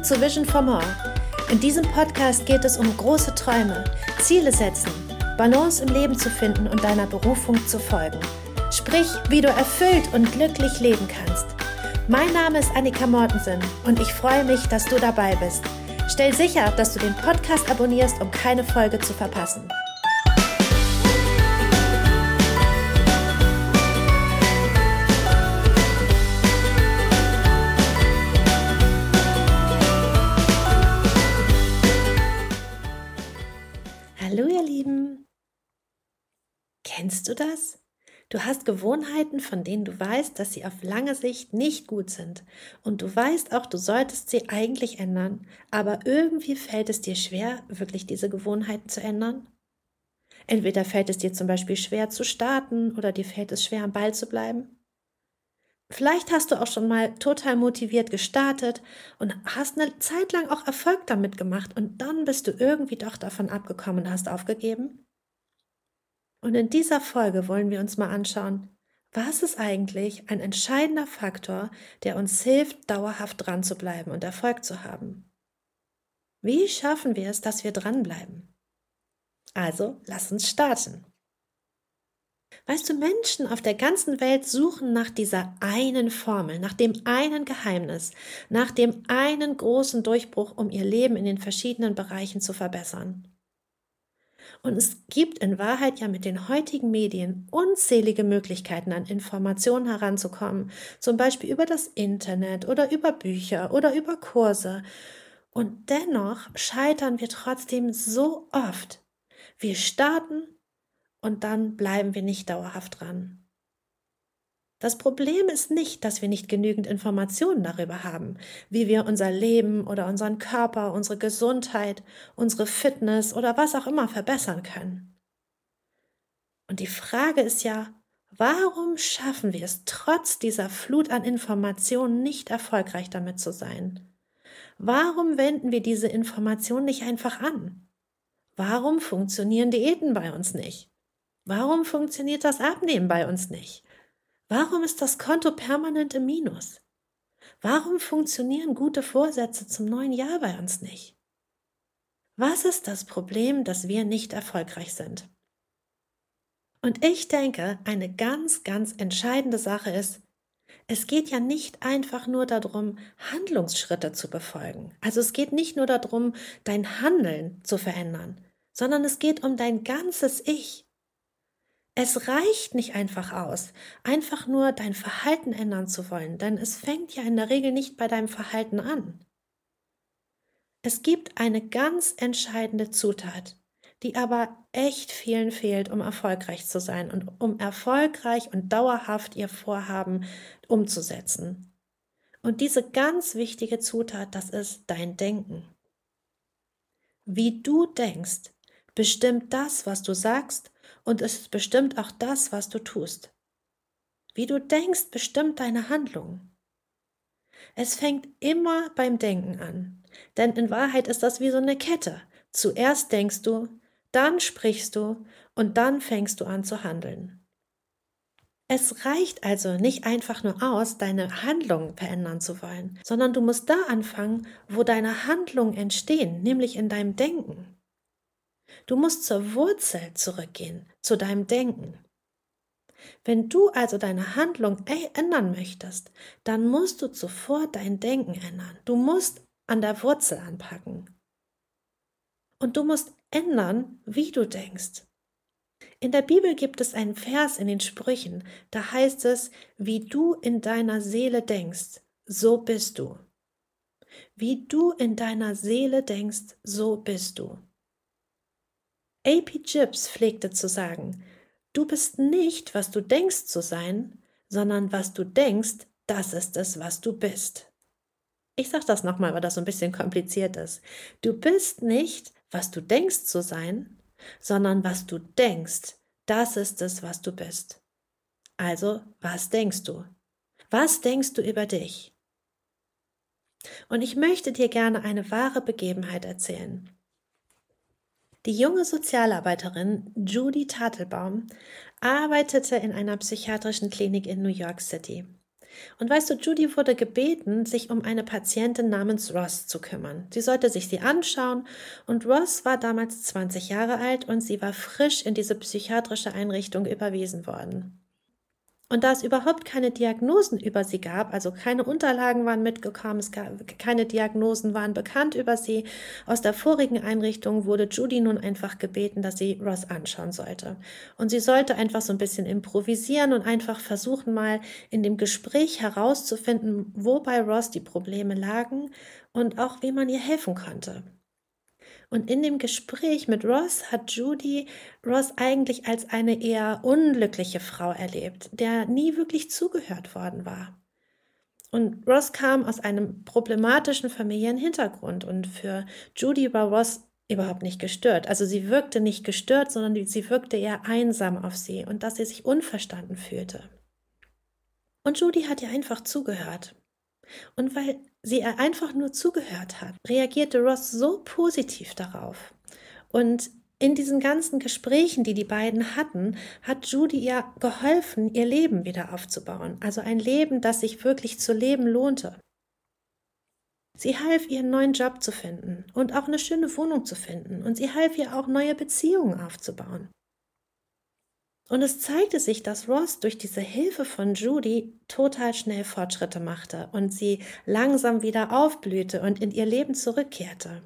Willkommen zu Vision for More. In diesem Podcast geht es um große Träume, Ziele setzen, Balance im Leben zu finden und deiner Berufung zu folgen. Sprich, wie du erfüllt und glücklich leben kannst. Mein Name ist Annika Mortensen und ich freue mich, dass du dabei bist. Stell sicher, dass du den Podcast abonnierst, um keine Folge zu verpassen. Du das? Du hast Gewohnheiten, von denen du weißt, dass sie auf lange Sicht nicht gut sind. Und du weißt auch, du solltest sie eigentlich ändern, aber irgendwie fällt es dir schwer, wirklich diese Gewohnheiten zu ändern. Entweder fällt es dir zum Beispiel schwer zu starten oder dir fällt es schwer, am Ball zu bleiben. Vielleicht hast du auch schon mal total motiviert gestartet und hast eine Zeit lang auch Erfolg damit gemacht und dann bist du irgendwie doch davon abgekommen und hast aufgegeben. Und in dieser Folge wollen wir uns mal anschauen, was ist eigentlich ein entscheidender Faktor, der uns hilft, dauerhaft dran zu bleiben und Erfolg zu haben? Wie schaffen wir es, dass wir dranbleiben? Also, lass uns starten. Weißt du, Menschen auf der ganzen Welt suchen nach dieser einen Formel, nach dem einen Geheimnis, nach dem einen großen Durchbruch, um ihr Leben in den verschiedenen Bereichen zu verbessern. Und es gibt in Wahrheit ja mit den heutigen Medien unzählige Möglichkeiten, an Informationen heranzukommen, zum Beispiel über das Internet oder über Bücher oder über Kurse. Und dennoch scheitern wir trotzdem so oft. Wir starten und dann bleiben wir nicht dauerhaft dran. Das Problem ist nicht, dass wir nicht genügend Informationen darüber haben, wie wir unser Leben oder unseren Körper, unsere Gesundheit, unsere Fitness oder was auch immer verbessern können. Und die Frage ist ja, warum schaffen wir es trotz dieser Flut an Informationen nicht erfolgreich damit zu sein? Warum wenden wir diese Informationen nicht einfach an? Warum funktionieren Diäten bei uns nicht? Warum funktioniert das Abnehmen bei uns nicht? Warum ist das Konto permanent im Minus? Warum funktionieren gute Vorsätze zum neuen Jahr bei uns nicht? Was ist das Problem, dass wir nicht erfolgreich sind? Und ich denke, eine ganz, ganz entscheidende Sache ist, es geht ja nicht einfach nur darum, Handlungsschritte zu befolgen. Also es geht nicht nur darum, dein Handeln zu verändern, sondern es geht um dein ganzes Ich. Es reicht nicht einfach aus, einfach nur dein Verhalten ändern zu wollen, denn es fängt ja in der Regel nicht bei deinem Verhalten an. Es gibt eine ganz entscheidende Zutat, die aber echt vielen fehlt, um erfolgreich zu sein und um erfolgreich und dauerhaft ihr Vorhaben umzusetzen. Und diese ganz wichtige Zutat, das ist dein Denken. Wie du denkst, bestimmt das, was du sagst und es ist bestimmt auch das, was du tust. Wie du denkst, bestimmt deine Handlung. Es fängt immer beim Denken an, denn in Wahrheit ist das wie so eine Kette. Zuerst denkst du, dann sprichst du und dann fängst du an zu handeln. Es reicht also nicht einfach nur aus, deine Handlung verändern zu wollen, sondern du musst da anfangen, wo deine Handlungen entstehen, nämlich in deinem Denken. Du musst zur Wurzel zurückgehen, zu deinem Denken. Wenn du also deine Handlung ändern möchtest, dann musst du zuvor dein Denken ändern. Du musst an der Wurzel anpacken. Und du musst ändern, wie du denkst. In der Bibel gibt es einen Vers in den Sprüchen, da heißt es, wie du in deiner Seele denkst, so bist du. Wie du in deiner Seele denkst, so bist du. AP Gibbs pflegte zu sagen, du bist nicht, was du denkst zu sein, sondern was du denkst, das ist es, was du bist. Ich sage das nochmal, weil das so ein bisschen kompliziert ist. Du bist nicht, was du denkst zu sein, sondern was du denkst, das ist es, was du bist. Also, was denkst du? Was denkst du über dich? Und ich möchte dir gerne eine wahre Begebenheit erzählen. Die junge Sozialarbeiterin Judy Tatelbaum arbeitete in einer psychiatrischen Klinik in New York City. Und weißt du, Judy wurde gebeten, sich um eine Patientin namens Ross zu kümmern. Sie sollte sich sie anschauen und Ross war damals 20 Jahre alt und sie war frisch in diese psychiatrische Einrichtung überwiesen worden. Und da es überhaupt keine Diagnosen über sie gab, also keine Unterlagen waren mitgekommen, es gab, keine Diagnosen waren bekannt über sie, aus der vorigen Einrichtung wurde Judy nun einfach gebeten, dass sie Ross anschauen sollte. Und sie sollte einfach so ein bisschen improvisieren und einfach versuchen, mal in dem Gespräch herauszufinden, wo bei Ross die Probleme lagen und auch wie man ihr helfen konnte. Und in dem Gespräch mit Ross hat Judy Ross eigentlich als eine eher unglückliche Frau erlebt, der nie wirklich zugehört worden war. Und Ross kam aus einem problematischen Familienhintergrund und für Judy war Ross überhaupt nicht gestört. Also sie wirkte nicht gestört, sondern sie wirkte eher einsam auf sie und dass sie sich unverstanden fühlte. Und Judy hat ihr einfach zugehört. Und weil sie einfach nur zugehört hat, reagierte Ross so positiv darauf. Und in diesen ganzen Gesprächen, die die beiden hatten, hat Judy ihr geholfen, ihr Leben wieder aufzubauen. Also ein Leben, das sich wirklich zu leben lohnte. Sie half ihr, einen neuen Job zu finden und auch eine schöne Wohnung zu finden. Und sie half ihr auch, neue Beziehungen aufzubauen. Und es zeigte sich, dass Ross durch diese Hilfe von Judy total schnell Fortschritte machte und sie langsam wieder aufblühte und in ihr Leben zurückkehrte.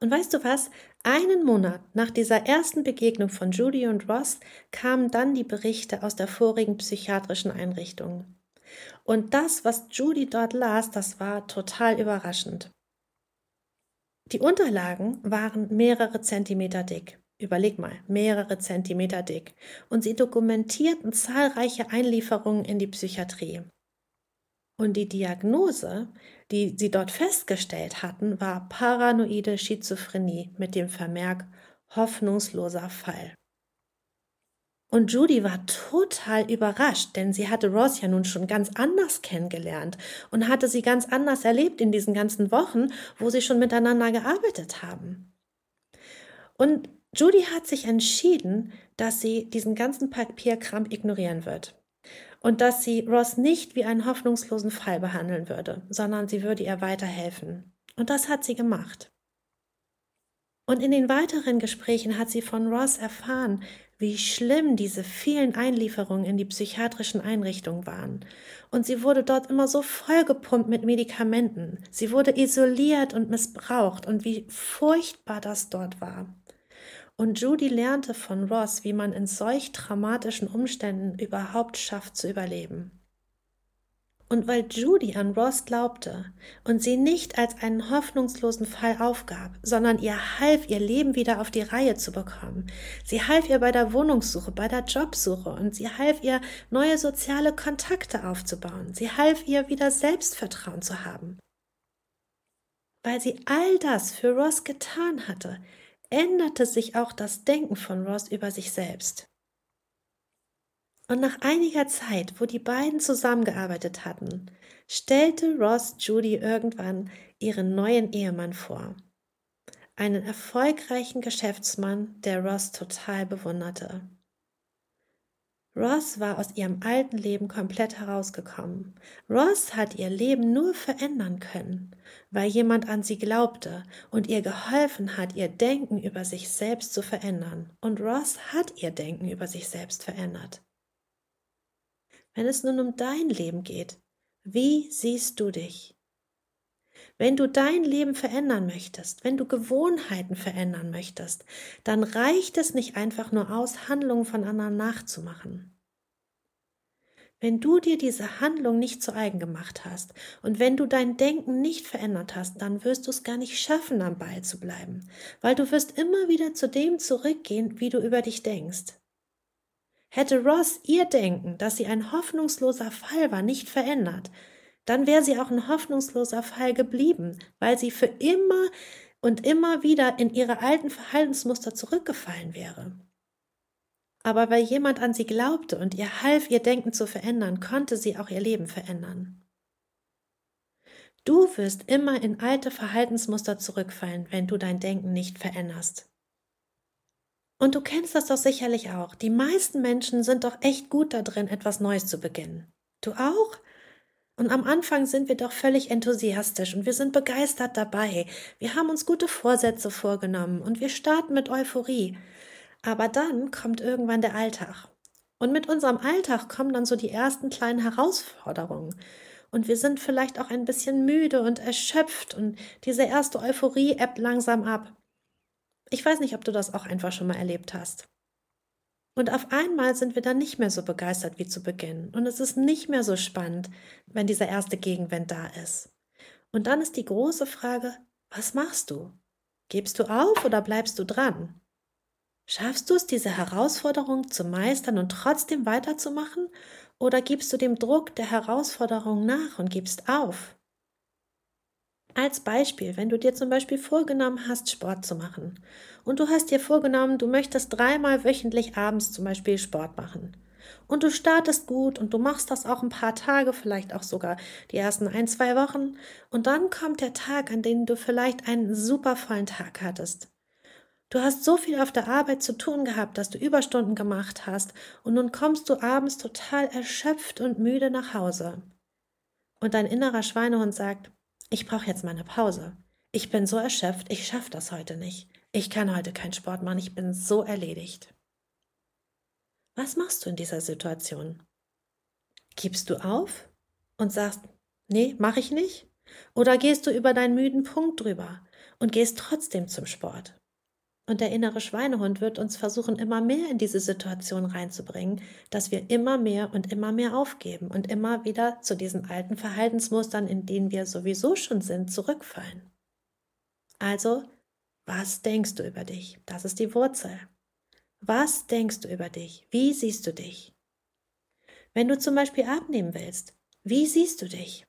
Und weißt du was? Einen Monat nach dieser ersten Begegnung von Judy und Ross kamen dann die Berichte aus der vorigen psychiatrischen Einrichtung. Und das, was Judy dort las, das war total überraschend. Die Unterlagen waren mehrere Zentimeter dick. Überleg mal, mehrere Zentimeter dick. Und sie dokumentierten zahlreiche Einlieferungen in die Psychiatrie. Und die Diagnose, die sie dort festgestellt hatten, war paranoide Schizophrenie mit dem Vermerk hoffnungsloser Fall. Und Judy war total überrascht, denn sie hatte Ross ja nun schon ganz anders kennengelernt und hatte sie ganz anders erlebt in diesen ganzen Wochen, wo sie schon miteinander gearbeitet haben. Und Judy hat sich entschieden, dass sie diesen ganzen Papierkram ignorieren wird und dass sie Ross nicht wie einen hoffnungslosen Fall behandeln würde, sondern sie würde ihr weiterhelfen. Und das hat sie gemacht. Und in den weiteren Gesprächen hat sie von Ross erfahren, wie schlimm diese vielen Einlieferungen in die psychiatrischen Einrichtungen waren. Und sie wurde dort immer so vollgepumpt mit Medikamenten. Sie wurde isoliert und missbraucht und wie furchtbar das dort war. Und Judy lernte von Ross, wie man in solch dramatischen Umständen überhaupt schafft zu überleben. Und weil Judy an Ross glaubte und sie nicht als einen hoffnungslosen Fall aufgab, sondern ihr half, ihr Leben wieder auf die Reihe zu bekommen, sie half ihr bei der Wohnungssuche, bei der Jobsuche und sie half ihr, neue soziale Kontakte aufzubauen, sie half ihr, wieder Selbstvertrauen zu haben. Weil sie all das für Ross getan hatte, änderte sich auch das Denken von Ross über sich selbst. Und nach einiger Zeit, wo die beiden zusammengearbeitet hatten, stellte Ross Judy irgendwann ihren neuen Ehemann vor. Einen erfolgreichen Geschäftsmann, der Ross total bewunderte. Ross war aus ihrem alten Leben komplett herausgekommen. Ross hat ihr Leben nur verändern können, weil jemand an sie glaubte und ihr geholfen hat, ihr Denken über sich selbst zu verändern. Und Ross hat ihr Denken über sich selbst verändert. Wenn es nun um dein Leben geht, wie siehst du dich? Wenn du dein Leben verändern möchtest, wenn du Gewohnheiten verändern möchtest, dann reicht es nicht einfach nur aus, Handlungen von anderen nachzumachen. Wenn du dir diese Handlung nicht zu eigen gemacht hast und wenn du dein Denken nicht verändert hast, dann wirst du es gar nicht schaffen, am Ball zu bleiben, weil du wirst immer wieder zu dem zurückgehen, wie du über dich denkst. Hätte Ross ihr Denken, dass sie ein hoffnungsloser Fall war, nicht verändert, dann wäre sie auch ein hoffnungsloser Fall geblieben, weil sie für immer und immer wieder in ihre alten Verhaltensmuster zurückgefallen wäre. Aber weil jemand an sie glaubte und ihr half, ihr Denken zu verändern, konnte sie auch ihr Leben verändern. Du wirst immer in alte Verhaltensmuster zurückfallen, wenn du dein Denken nicht veränderst. Und du kennst das doch sicherlich auch. Die meisten Menschen sind doch echt gut da drin, etwas Neues zu beginnen. Du auch? Und am Anfang sind wir doch völlig enthusiastisch und wir sind begeistert dabei. Wir haben uns gute Vorsätze vorgenommen und wir starten mit Euphorie. Aber dann kommt irgendwann der Alltag. Und mit unserem Alltag kommen dann so die ersten kleinen Herausforderungen. Und wir sind vielleicht auch ein bisschen müde und erschöpft und diese erste Euphorie ebbt langsam ab. Ich weiß nicht, ob du das auch einfach schon mal erlebt hast. Und auf einmal sind wir dann nicht mehr so begeistert wie zu Beginn. Und es ist nicht mehr so spannend, wenn dieser erste Gegenwind da ist. Und dann ist die große Frage, was machst du? Gibst du auf oder bleibst du dran? Schaffst du es, diese Herausforderung zu meistern und trotzdem weiterzumachen? Oder gibst du dem Druck der Herausforderung nach und gibst auf? Als Beispiel, wenn du dir zum Beispiel vorgenommen hast, Sport zu machen und du hast dir vorgenommen, du möchtest dreimal wöchentlich abends zum Beispiel Sport machen und du startest gut und du machst das auch ein paar Tage, vielleicht auch sogar die ersten ein, zwei Wochen und dann kommt der Tag, an dem du vielleicht einen super vollen Tag hattest. Du hast so viel auf der Arbeit zu tun gehabt, dass du Überstunden gemacht hast und nun kommst du abends total erschöpft und müde nach Hause. Und dein innerer Schweinehund sagt, ich brauche jetzt mal eine Pause. Ich bin so erschöpft, ich schaffe das heute nicht. Ich kann heute keinen Sport machen, ich bin so erledigt. Was machst du in dieser Situation? Gibst du auf und sagst, nee, mache ich nicht? Oder gehst du über deinen müden Punkt drüber und gehst trotzdem zum Sport? Und der innere Schweinehund wird uns versuchen, immer mehr in diese Situation reinzubringen, dass wir immer mehr und immer mehr aufgeben und immer wieder zu diesen alten Verhaltensmustern, in denen wir sowieso schon sind, zurückfallen. Also, was denkst du über dich? Das ist die Wurzel. Was denkst du über dich? Wie siehst du dich? Wenn du zum Beispiel abnehmen willst, wie siehst du dich?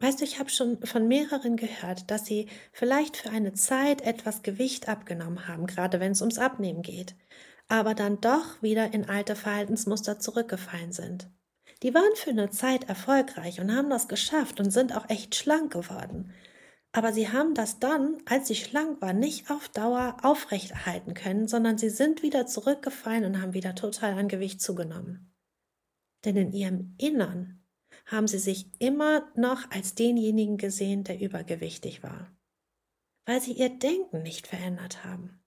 Weißt du, ich habe schon von mehreren gehört, dass sie vielleicht für eine Zeit etwas Gewicht abgenommen haben, gerade wenn es ums Abnehmen geht, aber dann doch wieder in alte Verhaltensmuster zurückgefallen sind. Die waren für eine Zeit erfolgreich und haben das geschafft und sind auch echt schlank geworden. Aber sie haben das dann, als sie schlank waren, nicht auf Dauer aufrechterhalten können, sondern sie sind wieder zurückgefallen und haben wieder total an Gewicht zugenommen. Denn in ihrem Innern haben sie sich immer noch als denjenigen gesehen, der übergewichtig war, weil sie ihr Denken nicht verändert haben.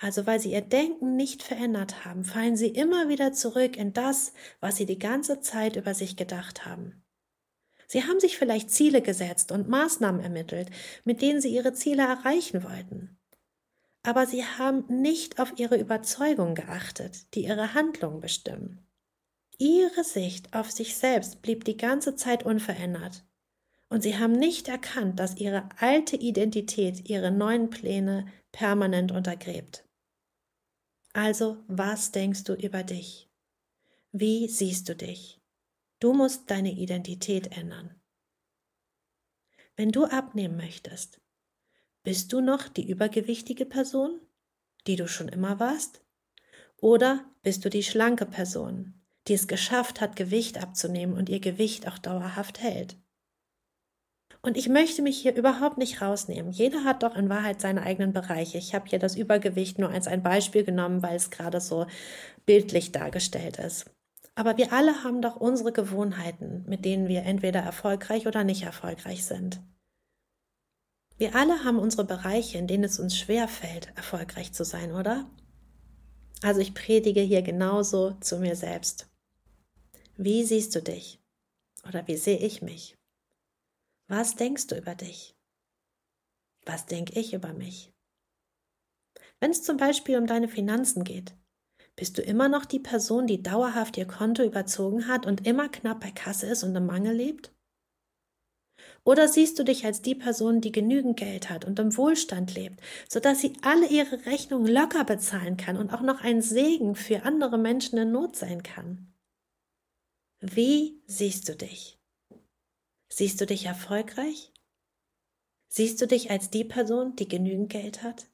Also weil sie ihr Denken nicht verändert haben, fallen sie immer wieder zurück in das, was sie die ganze Zeit über sich gedacht haben. Sie haben sich vielleicht Ziele gesetzt und Maßnahmen ermittelt, mit denen sie ihre Ziele erreichen wollten. Aber sie haben nicht auf ihre Überzeugungen geachtet, die ihre Handlungen bestimmen. Ihre Sicht auf sich selbst blieb die ganze Zeit unverändert. Und sie haben nicht erkannt, dass ihre alte Identität ihre neuen Pläne permanent untergräbt. Also, was denkst du über dich? Wie siehst du dich? Du musst deine Identität ändern. Wenn du abnehmen möchtest, bist du noch die übergewichtige Person, die du schon immer warst? Oder bist du die schlanke Person, die es geschafft hat, Gewicht abzunehmen und ihr Gewicht auch dauerhaft hält. Und ich möchte mich hier überhaupt nicht rausnehmen. Jeder hat doch in Wahrheit seine eigenen Bereiche. Ich habe hier das Übergewicht nur als ein Beispiel genommen, weil es gerade so bildlich dargestellt ist. Aber wir alle haben doch unsere Gewohnheiten, mit denen wir entweder erfolgreich oder nicht erfolgreich sind. Wir alle haben unsere Bereiche, in denen es uns schwer fällt, erfolgreich zu sein, oder? Also ich predige hier genauso zu mir selbst. Wie siehst du dich? Oder wie sehe ich mich? Was denkst du über dich? Was denke ich über mich? Wenn es zum Beispiel um deine Finanzen geht, bist du immer noch die Person, die dauerhaft ihr Konto überzogen hat und immer knapp bei Kasse ist und im Mangel lebt? Oder siehst du dich als die Person, die genügend Geld hat und im Wohlstand lebt, sodass sie alle ihre Rechnungen locker bezahlen kann und auch noch ein Segen für andere Menschen in Not sein kann? Wie siehst du dich? Siehst du dich erfolgreich? Siehst du dich als die Person, die genügend Geld hat?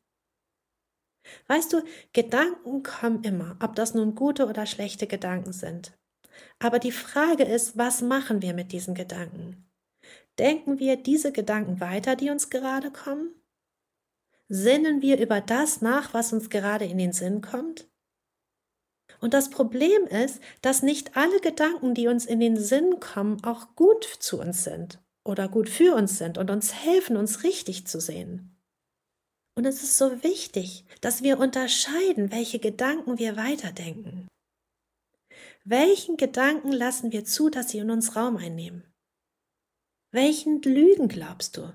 Weißt du, Gedanken kommen immer, ob das nun gute oder schlechte Gedanken sind. Aber die Frage ist, was machen wir mit diesen Gedanken? Denken wir diese Gedanken weiter, die uns gerade kommen? Sinnen wir über das nach, was uns gerade in den Sinn kommt? Und das Problem ist, dass nicht alle Gedanken, die uns in den Sinn kommen, auch gut zu uns sind oder gut für uns sind und uns helfen, uns richtig zu sehen. Und es ist so wichtig, dass wir unterscheiden, welche Gedanken wir weiterdenken. Welchen Gedanken lassen wir zu, dass sie in uns Raum einnehmen? Welchen Lügen glaubst du?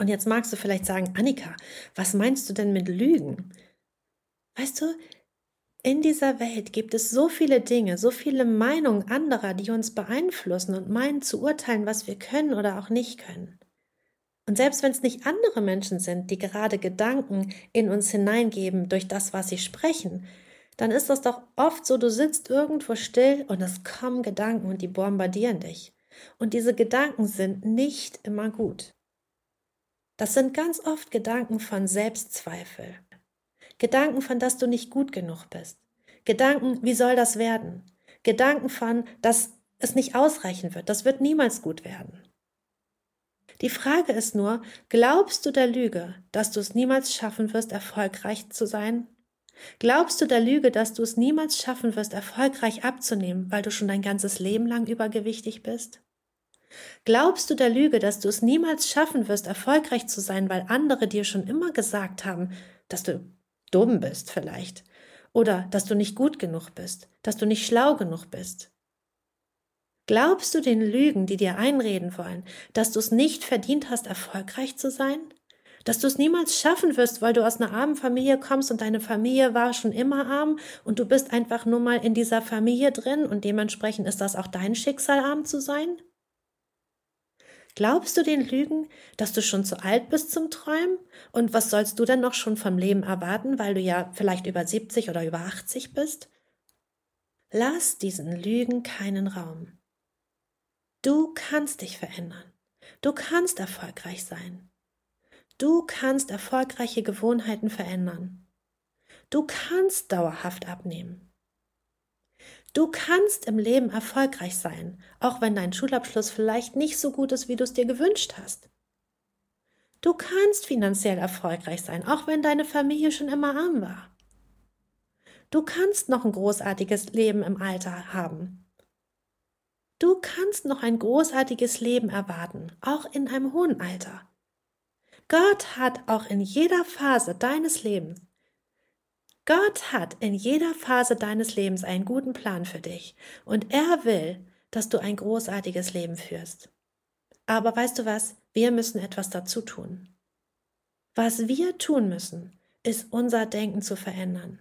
Und jetzt magst du vielleicht sagen, Annika, was meinst du denn mit Lügen? Weißt du, in dieser Welt gibt es so viele Dinge, so viele Meinungen anderer, die uns beeinflussen und meinen zu urteilen, was wir können oder auch nicht können. Und selbst wenn es nicht andere Menschen sind, die gerade Gedanken in uns hineingeben durch das, was sie sprechen, dann ist das doch oft so, du sitzt irgendwo still und es kommen Gedanken und die bombardieren dich. Und diese Gedanken sind nicht immer gut. Das sind ganz oft Gedanken von Selbstzweifel, Gedanken von, dass du nicht gut genug bist. Gedanken, wie soll das werden? Gedanken von, dass es nicht ausreichen wird. Das wird niemals gut werden. Die Frage ist nur, glaubst du der Lüge, dass du es niemals schaffen wirst, erfolgreich zu sein? Glaubst du der Lüge, dass du es niemals schaffen wirst, erfolgreich abzunehmen, weil du schon dein ganzes Leben lang übergewichtig bist? Glaubst du der Lüge, dass du es niemals schaffen wirst, erfolgreich zu sein, weil andere dir schon immer gesagt haben, dass du dumm bist vielleicht oder dass du nicht gut genug bist, dass du nicht schlau genug bist. Glaubst du den Lügen, die dir einreden wollen, dass du es nicht verdient hast, erfolgreich zu sein? Dass du es niemals schaffen wirst, weil du aus einer armen Familie kommst und deine Familie war schon immer arm und du bist einfach nur mal in dieser Familie drin und dementsprechend ist das auch dein Schicksal, arm zu sein? Glaubst du den Lügen, dass du schon zu alt bist zum Träumen? Und was sollst du denn noch schon vom Leben erwarten, weil du ja vielleicht über 70 oder über 80 bist? Lass diesen Lügen keinen Raum. Du kannst dich verändern. Du kannst erfolgreich sein. Du kannst erfolgreiche Gewohnheiten verändern. Du kannst dauerhaft abnehmen. Du kannst im Leben erfolgreich sein, auch wenn dein Schulabschluss vielleicht nicht so gut ist, wie du es dir gewünscht hast. Du kannst finanziell erfolgreich sein, auch wenn deine Familie schon immer arm war. Du kannst noch ein großartiges Leben im Alter haben. Du kannst noch ein großartiges Leben erwarten, auch in einem hohen Alter. Gott hat auch in jeder Phase deines Lebens Gott hat in jeder Phase deines Lebens einen guten Plan für dich und er will, dass du ein großartiges Leben führst. Aber weißt du was? Wir müssen etwas dazu tun. Was wir tun müssen, ist unser Denken zu verändern.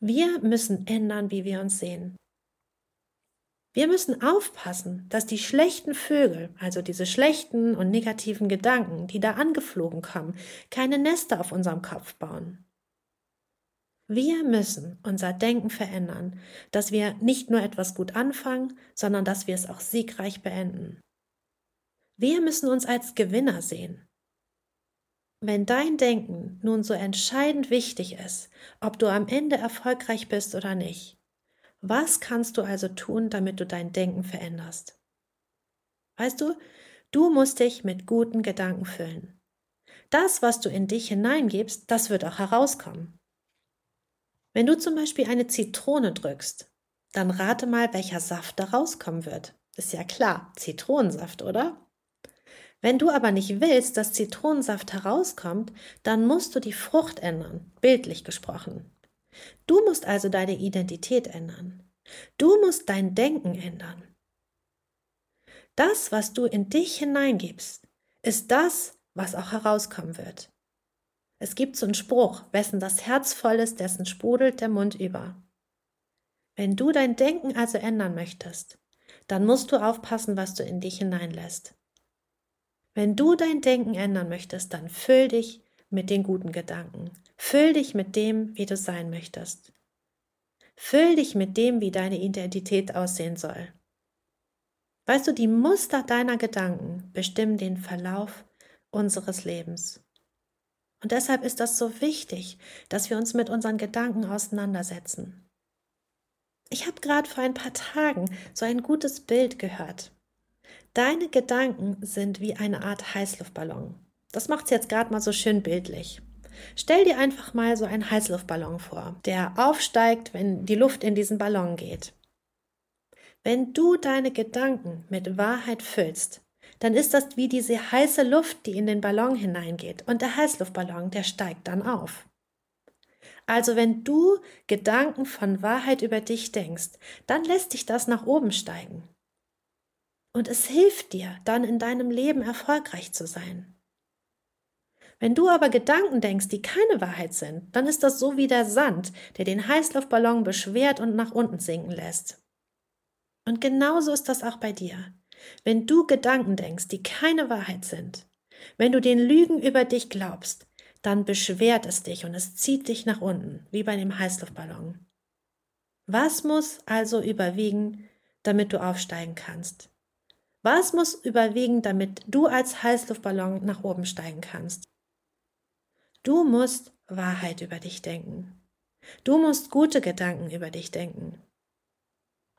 Wir müssen ändern, wie wir uns sehen. Wir müssen aufpassen, dass die schlechten Vögel, also diese schlechten und negativen Gedanken, die da angeflogen kommen, keine Nester auf unserem Kopf bauen. Wir müssen unser Denken verändern, dass wir nicht nur etwas gut anfangen, sondern dass wir es auch siegreich beenden. Wir müssen uns als Gewinner sehen. Wenn dein Denken nun so entscheidend wichtig ist, ob du am Ende erfolgreich bist oder nicht, was kannst du also tun, damit du dein Denken veränderst? Weißt du, du musst dich mit guten Gedanken füllen. Das, was du in dich hineingibst, das wird auch herauskommen. Wenn du zum Beispiel eine Zitrone drückst, dann rate mal, welcher Saft da rauskommen wird. Ist ja klar, Zitronensaft, oder? Wenn du aber nicht willst, dass Zitronensaft herauskommt, dann musst du die Frucht ändern, bildlich gesprochen. Du musst also deine Identität ändern. Du musst dein Denken ändern. Das, was du in dich hineingibst, ist das, was auch herauskommen wird. Es gibt so einen Spruch, wessen das Herz voll ist, dessen sprudelt der Mund über. Wenn du dein Denken also ändern möchtest, dann musst du aufpassen, was du in dich hineinlässt. Wenn du dein Denken ändern möchtest, dann füll dich mit den guten Gedanken. Füll dich mit dem, wie du sein möchtest. Füll dich mit dem, wie deine Identität aussehen soll. Weißt du, die Muster deiner Gedanken bestimmen den Verlauf unseres Lebens. Und deshalb ist das so wichtig, dass wir uns mit unseren Gedanken auseinandersetzen. Ich habe gerade vor ein paar Tagen so ein gutes Bild gehört. Deine Gedanken sind wie eine Art Heißluftballon. Das macht es jetzt gerade mal so schön bildlich. Stell dir einfach mal so einen Heißluftballon vor, der aufsteigt, wenn die Luft in diesen Ballon geht. Wenn du deine Gedanken mit Wahrheit füllst, dann ist das wie diese heiße Luft, die in den Ballon hineingeht. Und der Heißluftballon, der steigt dann auf. Also wenn du Gedanken von Wahrheit über dich denkst, dann lässt dich das nach oben steigen. Und es hilft dir, dann in deinem Leben erfolgreich zu sein. Wenn du aber Gedanken denkst, die keine Wahrheit sind, dann ist das so wie der Sand, der den Heißluftballon beschwert und nach unten sinken lässt. Und genauso ist das auch bei dir. Wenn du Gedanken denkst, die keine Wahrheit sind, wenn du den Lügen über dich glaubst, dann beschwert es dich und es zieht dich nach unten, wie bei dem Heißluftballon. Was muss also überwiegen, damit du aufsteigen kannst? Was muss überwiegen, damit du als Heißluftballon nach oben steigen kannst? Du musst Wahrheit über dich denken. Du musst gute Gedanken über dich denken.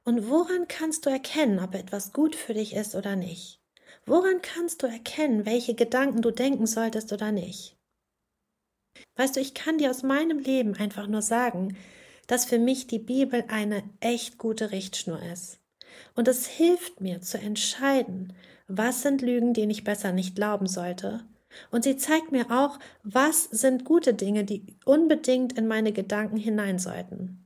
Und woran kannst du erkennen, ob etwas gut für dich ist oder nicht? Woran kannst du erkennen, welche Gedanken du denken solltest oder nicht? Weißt du, ich kann dir aus meinem Leben einfach nur sagen, dass für mich die Bibel eine echt gute Richtschnur ist. Und es hilft mir zu entscheiden, was sind Lügen, denen ich besser nicht glauben sollte. Und sie zeigt mir auch, was sind gute Dinge, die unbedingt in meine Gedanken hinein sollten.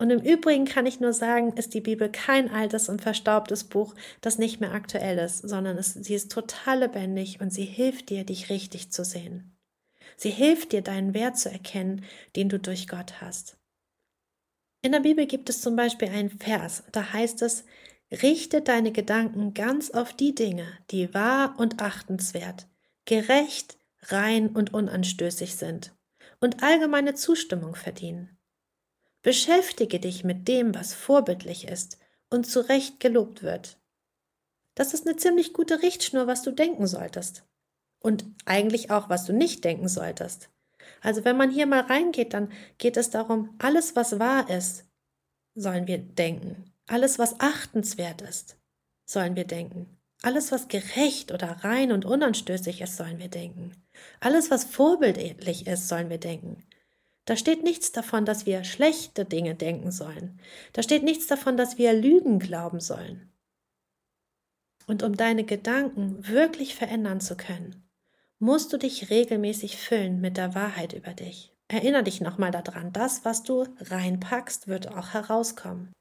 Und im Übrigen kann ich nur sagen, ist die Bibel kein altes und verstaubtes Buch, das nicht mehr aktuell ist, sondern es, sie ist total lebendig und sie hilft dir, dich richtig zu sehen. Sie hilft dir, deinen Wert zu erkennen, den du durch Gott hast. In der Bibel gibt es zum Beispiel einen Vers, da heißt es, richte deine Gedanken ganz auf die Dinge, die wahr und achtenswert, gerecht, rein und unanstößig sind und allgemeine Zustimmung verdienen. Beschäftige dich mit dem, was vorbildlich ist und zu Recht gelobt wird. Das ist eine ziemlich gute Richtschnur, was du denken solltest. Und eigentlich auch, was du nicht denken solltest. Also wenn man hier mal reingeht, dann geht es darum, alles, was wahr ist, sollen wir denken. Alles, was achtenswert ist, sollen wir denken. Alles, was gerecht oder rein und unanstößig ist, sollen wir denken. Alles, was vorbildlich ist, sollen wir denken. Da steht nichts davon, dass wir schlechte Dinge denken sollen. Da steht nichts davon, dass wir Lügen glauben sollen. Und um deine Gedanken wirklich verändern zu können, musst du dich regelmäßig füllen mit der Wahrheit über dich. Erinner dich nochmal daran, das, was du reinpackst, wird auch herauskommen.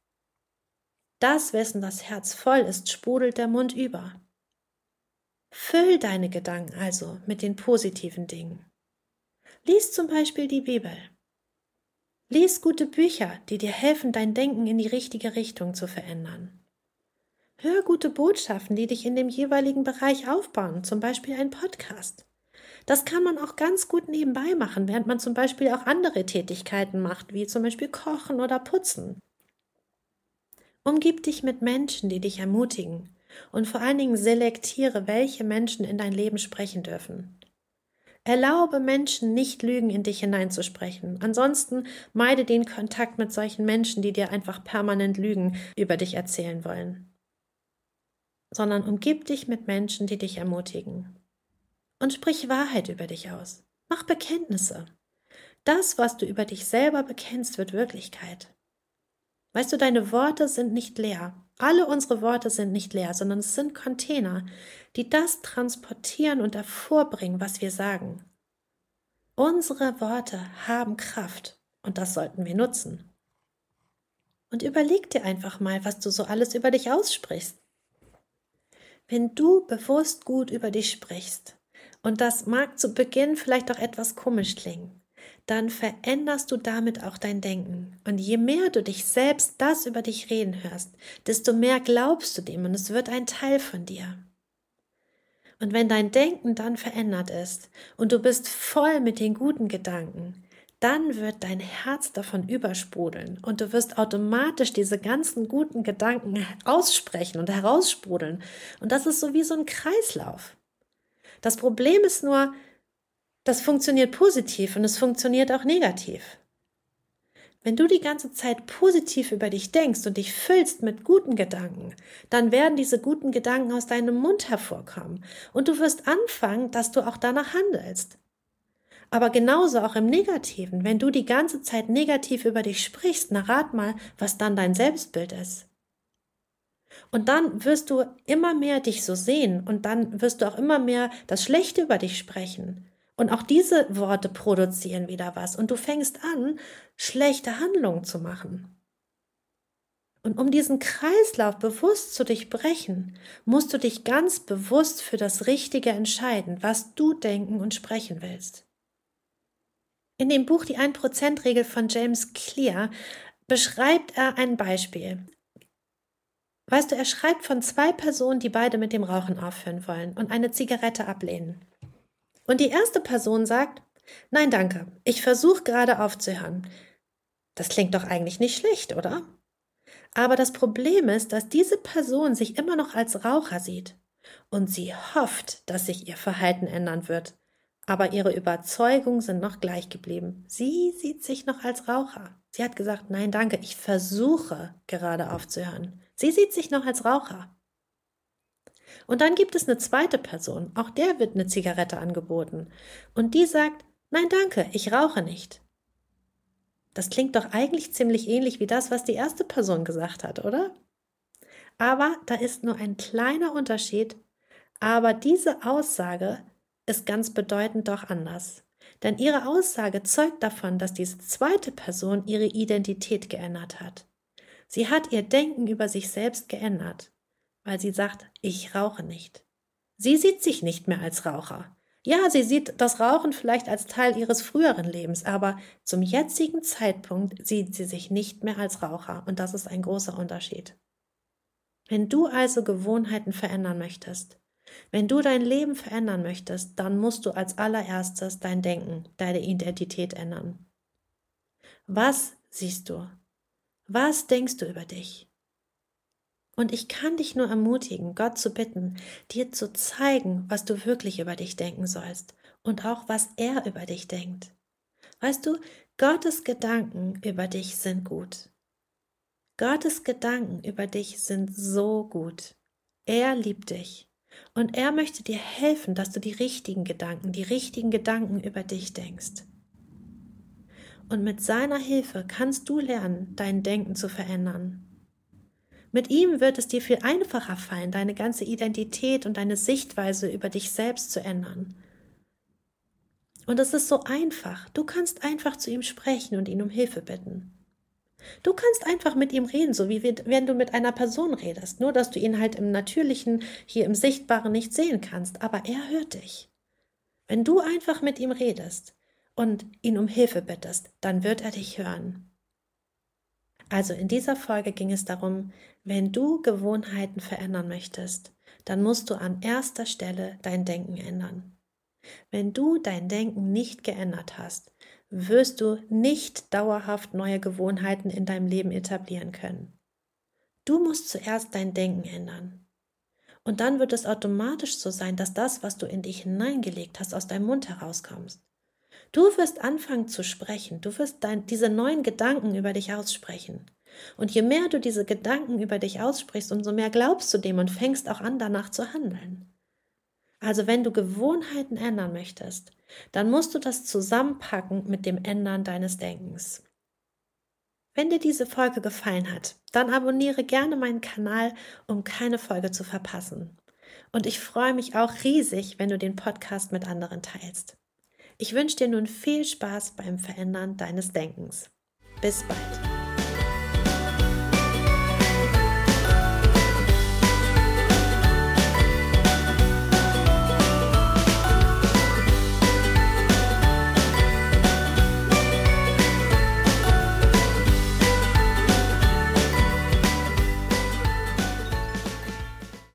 Das, wessen das Herz voll ist, sprudelt der Mund über. Füll deine Gedanken also mit den positiven Dingen. Lies zum Beispiel die Bibel. Lies gute Bücher, die dir helfen, dein Denken in die richtige Richtung zu verändern. Hör gute Botschaften, die dich in dem jeweiligen Bereich aufbauen, zum Beispiel ein Podcast. Das kann man auch ganz gut nebenbei machen, während man zum Beispiel auch andere Tätigkeiten macht, wie zum Beispiel Kochen oder Putzen. Umgib dich mit Menschen, die dich ermutigen und vor allen Dingen selektiere, welche Menschen in dein Leben sprechen dürfen. Erlaube Menschen nicht Lügen in dich hineinzusprechen. Ansonsten meide den Kontakt mit solchen Menschen, die dir einfach permanent Lügen über dich erzählen wollen. Sondern umgib dich mit Menschen, die dich ermutigen. Und sprich Wahrheit über dich aus. Mach Bekenntnisse. Das, was du über dich selber bekennst, wird Wirklichkeit. Weißt du, deine Worte sind nicht leer. Alle unsere Worte sind nicht leer, sondern es sind Container, die das transportieren und hervorbringen, was wir sagen. Unsere Worte haben Kraft und das sollten wir nutzen. Und überleg dir einfach mal, was du so alles über dich aussprichst. Wenn du bewusst gut über dich sprichst, und das mag zu Beginn vielleicht auch etwas komisch klingen, dann veränderst du damit auch dein Denken. Und je mehr du dich selbst das über dich reden hörst, desto mehr glaubst du dem und es wird ein Teil von dir. Und wenn dein Denken dann verändert ist und du bist voll mit den guten Gedanken, dann wird dein Herz davon übersprudeln und du wirst automatisch diese ganzen guten Gedanken aussprechen und heraussprudeln. Und das ist so wie so ein Kreislauf. Das Problem ist nur, das funktioniert positiv und es funktioniert auch negativ. Wenn du die ganze Zeit positiv über dich denkst und dich füllst mit guten Gedanken, dann werden diese guten Gedanken aus deinem Mund hervorkommen und du wirst anfangen, dass du auch danach handelst. Aber genauso auch im Negativen. Wenn du die ganze Zeit negativ über dich sprichst, na rat mal, was dann dein Selbstbild ist. Und dann wirst du immer mehr dich so sehen und dann wirst du auch immer mehr das Schlechte über dich sprechen. Und auch diese Worte produzieren wieder was. Und du fängst an, schlechte Handlungen zu machen. Und um diesen Kreislauf bewusst zu durchbrechen, musst du dich ganz bewusst für das Richtige entscheiden, was du denken und sprechen willst. In dem Buch Die 1%-Regel von James Clear beschreibt er ein Beispiel. Weißt du, er schreibt von zwei Personen, die beide mit dem Rauchen aufhören wollen und eine Zigarette ablehnen. Und die erste Person sagt, nein, danke, ich versuche gerade aufzuhören. Das klingt doch eigentlich nicht schlecht, oder? Aber das Problem ist, dass diese Person sich immer noch als Raucher sieht und sie hofft, dass sich ihr Verhalten ändern wird aber ihre Überzeugungen sind noch gleich geblieben. Sie sieht sich noch als Raucher. Sie hat gesagt, nein, danke, ich versuche gerade aufzuhören. Sie sieht sich noch als Raucher. Und dann gibt es eine zweite Person, auch der wird eine Zigarette angeboten. Und die sagt, nein, danke, ich rauche nicht. Das klingt doch eigentlich ziemlich ähnlich wie das, was die erste Person gesagt hat, oder? Aber da ist nur ein kleiner Unterschied. Aber diese Aussage ist ganz bedeutend doch anders. Denn ihre Aussage zeugt davon, dass diese zweite Person ihre Identität geändert hat. Sie hat ihr Denken über sich selbst geändert, weil sie sagt, ich rauche nicht. Sie sieht sich nicht mehr als Raucher. Ja, sie sieht das Rauchen vielleicht als Teil ihres früheren Lebens, aber zum jetzigen Zeitpunkt sieht sie sich nicht mehr als Raucher und das ist ein großer Unterschied. Wenn du also Gewohnheiten verändern möchtest, wenn du dein Leben verändern möchtest, dann musst du als allererstes dein Denken, deine Identität ändern. Was siehst du? Was denkst du über dich? Und ich kann dich nur ermutigen, Gott zu bitten, dir zu zeigen, was du wirklich über dich denken sollst und auch was er über dich denkt. Weißt du, Gottes Gedanken über dich sind gut. Gottes Gedanken über dich sind so gut. Er liebt dich. Und er möchte dir helfen, dass du die richtigen Gedanken, die richtigen Gedanken über dich denkst. Und mit seiner Hilfe kannst du lernen, dein Denken zu verändern. Mit ihm wird es dir viel einfacher fallen, deine ganze Identität und deine Sichtweise über dich selbst zu ändern. Und es ist so einfach. Du kannst einfach zu ihm sprechen und ihn um Hilfe bitten. Du kannst einfach mit ihm reden, so wie wenn du mit einer Person redest, nur dass du ihn halt im Natürlichen, hier im Sichtbaren nicht sehen kannst, aber er hört dich. Wenn du einfach mit ihm redest und ihn um Hilfe bittest, dann wird er dich hören. Also in dieser Folge ging es darum, wenn du Gewohnheiten verändern möchtest, dann musst du an erster Stelle dein Denken ändern. Wenn du dein Denken nicht geändert hast, wirst du nicht dauerhaft neue Gewohnheiten in deinem Leben etablieren können. Du musst zuerst dein Denken ändern. Und dann wird es automatisch so sein, dass das, was du in dich hineingelegt hast, aus deinem Mund herauskommst. Du wirst anfangen zu sprechen, du wirst dein, diese neuen Gedanken über dich aussprechen. Und je mehr du diese Gedanken über dich aussprichst, umso mehr glaubst du dem und fängst auch an, danach zu handeln. Also wenn du Gewohnheiten ändern möchtest, dann musst du das zusammenpacken mit dem Ändern deines Denkens. Wenn dir diese Folge gefallen hat, dann abonniere gerne meinen Kanal, um keine Folge zu verpassen. Und ich freue mich auch riesig, wenn du den Podcast mit anderen teilst. Ich wünsche dir nun viel Spaß beim Verändern deines Denkens. Bis bald.